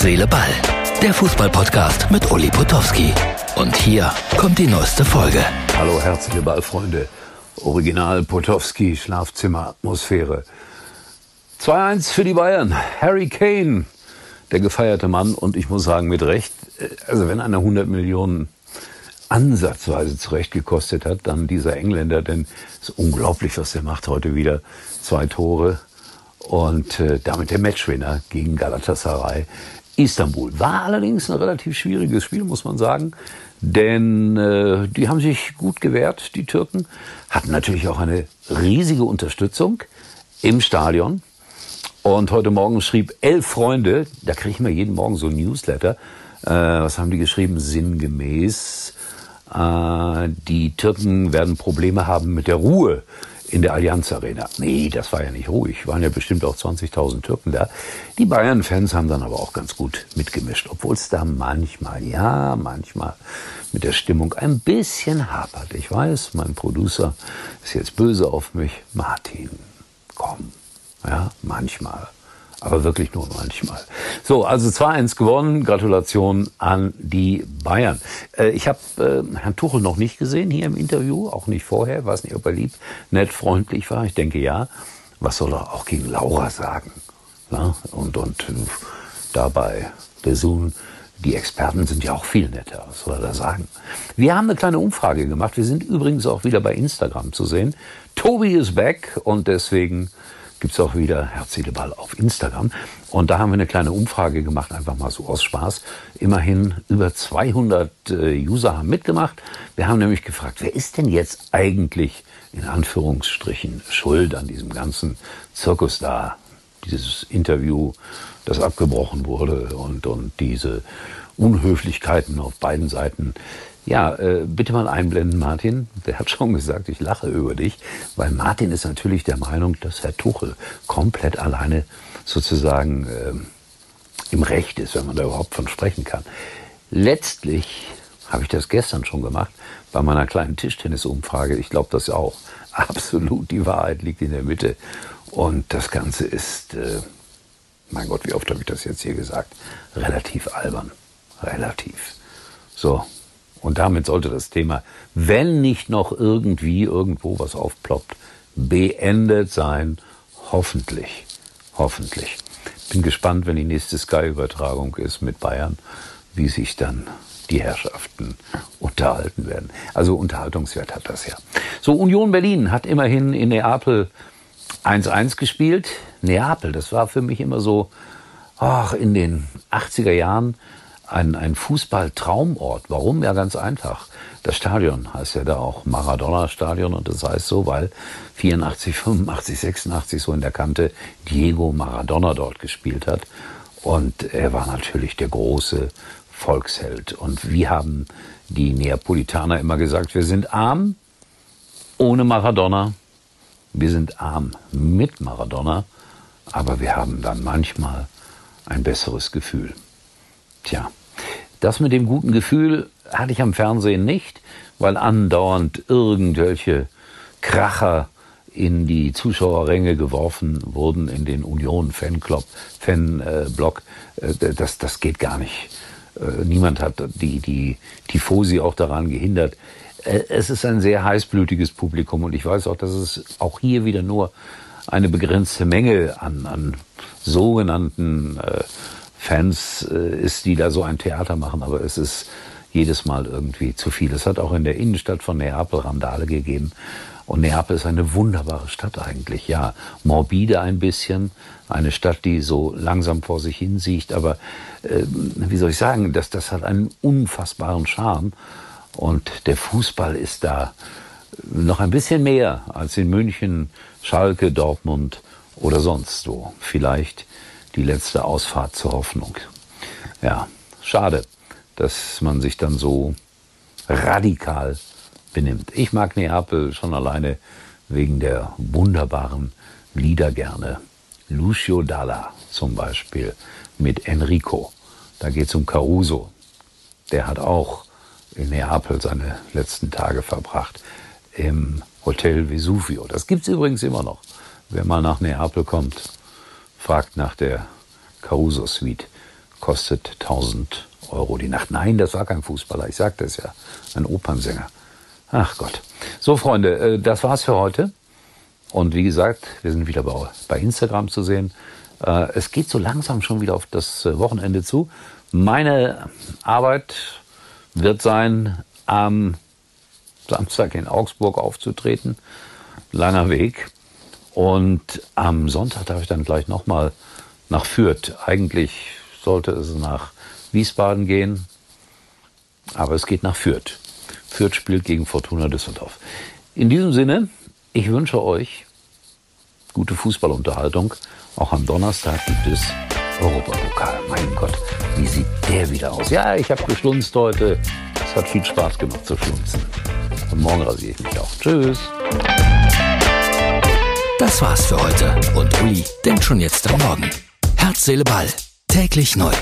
Seele, Ball. Der Fußballpodcast mit Uli Potowski. Und hier kommt die neueste Folge. Hallo, herzliche Ballfreunde. Original Potowski, Schlafzimmer-Atmosphäre. 2-1 für die Bayern. Harry Kane, der gefeierte Mann. Und ich muss sagen, mit Recht, äh, also wenn einer 100 Millionen ansatzweise zurecht gekostet hat, dann dieser Engländer, denn es ist unglaublich, was er macht heute wieder. Zwei Tore und äh, damit der Matchwinner gegen Galatasaray Istanbul. War allerdings ein relativ schwieriges Spiel, muss man sagen, denn äh, die haben sich gut gewehrt, die Türken, hatten natürlich auch eine riesige Unterstützung im Stadion. Und heute Morgen schrieb elf Freunde, da kriege ich mir jeden Morgen so ein Newsletter, äh, was haben die geschrieben, sinngemäß, äh, die Türken werden Probleme haben mit der Ruhe in der Allianz Arena. Nee, das war ja nicht ruhig. Waren ja bestimmt auch 20.000 Türken da. Die Bayern-Fans haben dann aber auch ganz gut mitgemischt, obwohl es da manchmal, ja, manchmal mit der Stimmung ein bisschen hapert. Ich weiß, mein Producer ist jetzt böse auf mich. Martin, komm. Ja, manchmal aber wirklich nur manchmal. So, also 2-1 gewonnen. Gratulation an die Bayern. Äh, ich habe äh, Herrn Tuchel noch nicht gesehen hier im Interview, auch nicht vorher. Weiß nicht, ob er lieb, nett, freundlich war. Ich denke ja. Was soll er auch gegen Laura sagen? Ja? Und, und dabei der Sohn. Die Experten sind ja auch viel netter, was soll er da sagen? Wir haben eine kleine Umfrage gemacht. Wir sind übrigens auch wieder bei Instagram zu sehen. Tobi ist back und deswegen gibt es auch wieder Herzedeball auf Instagram. Und da haben wir eine kleine Umfrage gemacht, einfach mal so aus Spaß. Immerhin über 200 äh, User haben mitgemacht. Wir haben nämlich gefragt, wer ist denn jetzt eigentlich in Anführungsstrichen schuld an diesem ganzen Zirkus da? Dieses Interview, das abgebrochen wurde und, und diese Unhöflichkeiten auf beiden Seiten. Ja, äh, bitte mal einblenden, Martin. Der hat schon gesagt, ich lache über dich, weil Martin ist natürlich der Meinung, dass Herr Tuchel komplett alleine sozusagen äh, im Recht ist, wenn man da überhaupt von sprechen kann. Letztlich habe ich das gestern schon gemacht bei meiner kleinen Tischtennisumfrage. Ich glaube das auch. Absolut, die Wahrheit liegt in der Mitte. Und das Ganze ist, äh, mein Gott, wie oft habe ich das jetzt hier gesagt, relativ albern. Relativ. So, und damit sollte das Thema, wenn nicht noch irgendwie irgendwo was aufploppt, beendet sein. Hoffentlich. Hoffentlich. Bin gespannt, wenn die nächste Sky-Übertragung ist mit Bayern, wie sich dann die Herrschaften unterhalten werden. Also Unterhaltungswert hat das ja. So, Union Berlin hat immerhin in Neapel 1-1 gespielt. Neapel, das war für mich immer so, ach, in den 80er Jahren ein, ein Fußballtraumort. Warum? Ja, ganz einfach. Das Stadion heißt ja da auch Maradona-Stadion und das heißt so, weil 84, 85, 86 so in der Kante Diego Maradona dort gespielt hat. Und er war natürlich der große Volksheld. Und wie haben die Neapolitaner immer gesagt, wir sind arm ohne Maradona, wir sind arm mit Maradona, aber wir haben dann manchmal ein besseres Gefühl. Tja, das mit dem guten Gefühl hatte ich am Fernsehen nicht, weil andauernd irgendwelche Kracher in die Zuschauerränge geworfen wurden in den Union Fanclub, Fanblock. Äh, das, das geht gar nicht. Äh, niemand hat die, die Tifosi auch daran gehindert. Äh, es ist ein sehr heißblütiges Publikum und ich weiß auch, dass es auch hier wieder nur eine begrenzte Menge an, an sogenannten äh, Fans äh, ist, die da so ein Theater machen, aber es ist jedes Mal irgendwie zu viel. Es hat auch in der Innenstadt von Neapel Randale gegeben. Und Neapel ist eine wunderbare Stadt eigentlich, ja. Morbide ein bisschen, eine Stadt, die so langsam vor sich hin sieht, aber äh, wie soll ich sagen, das, das hat einen unfassbaren Charme. Und der Fußball ist da noch ein bisschen mehr als in München, Schalke, Dortmund oder sonst wo. Vielleicht die letzte Ausfahrt zur Hoffnung. Ja, schade, dass man sich dann so radikal benimmt. Ich mag Neapel schon alleine wegen der wunderbaren Lieder gerne. Lucio Dalla zum Beispiel mit Enrico. Da geht es um Caruso. Der hat auch in Neapel seine letzten Tage verbracht im Hotel Vesuvio. Das gibt es übrigens immer noch. Wer mal nach Neapel kommt, fragt nach der Caruso Suite. kostet 1000 Euro die Nacht. Nein, das war kein Fußballer, ich sagte es ja, ein Opernsänger. Ach Gott. So, Freunde, äh, das war's für heute. Und wie gesagt, wir sind wieder bei Instagram zu sehen. Äh, es geht so langsam schon wieder auf das äh, Wochenende zu. Meine Arbeit wird sein, am Samstag in Augsburg aufzutreten. Langer Weg. Und am Sonntag darf ich dann gleich nochmal nach Fürth. Eigentlich sollte es nach Wiesbaden gehen, aber es geht nach Fürth. Fürth spielt gegen Fortuna Düsseldorf. In diesem Sinne, ich wünsche euch gute Fußballunterhaltung. Auch am Donnerstag gibt es Europapokal. Mein Gott, wie sieht der wieder aus? Ja, ich habe geschlunzt heute. Es hat viel Spaß gemacht zu schlunzen. Und morgen rasiere ich mich auch. Tschüss. Das war's für heute. Und Uli denkt schon jetzt am Morgen. Herz, Seele, Ball. Täglich neu.